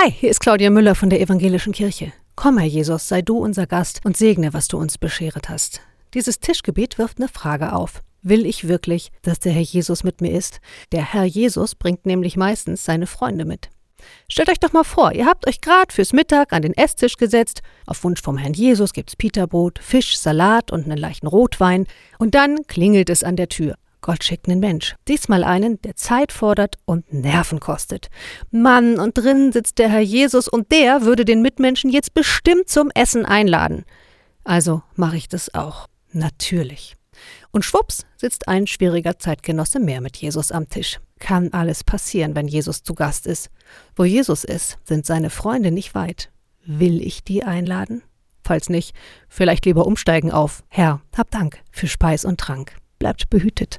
Hi, hier ist Claudia Müller von der Evangelischen Kirche. Komm, Herr Jesus, sei du unser Gast und segne, was du uns bescheret hast. Dieses Tischgebet wirft eine Frage auf. Will ich wirklich, dass der Herr Jesus mit mir ist? Der Herr Jesus bringt nämlich meistens seine Freunde mit. Stellt euch doch mal vor, ihr habt euch gerade fürs Mittag an den Esstisch gesetzt. Auf Wunsch vom Herrn Jesus gibt's Peterbrot, Fisch, Salat und einen leichten Rotwein. Und dann klingelt es an der Tür. Gott schickt einen Mensch. Diesmal einen, der Zeit fordert und Nerven kostet. Mann, und drinnen sitzt der Herr Jesus und der würde den Mitmenschen jetzt bestimmt zum Essen einladen. Also mache ich das auch. Natürlich. Und schwupps sitzt ein schwieriger Zeitgenosse mehr mit Jesus am Tisch. Kann alles passieren, wenn Jesus zu Gast ist. Wo Jesus ist, sind seine Freunde nicht weit. Will ich die einladen? Falls nicht, vielleicht lieber umsteigen auf Herr, hab Dank für Speis und Trank. Bleibt behütet.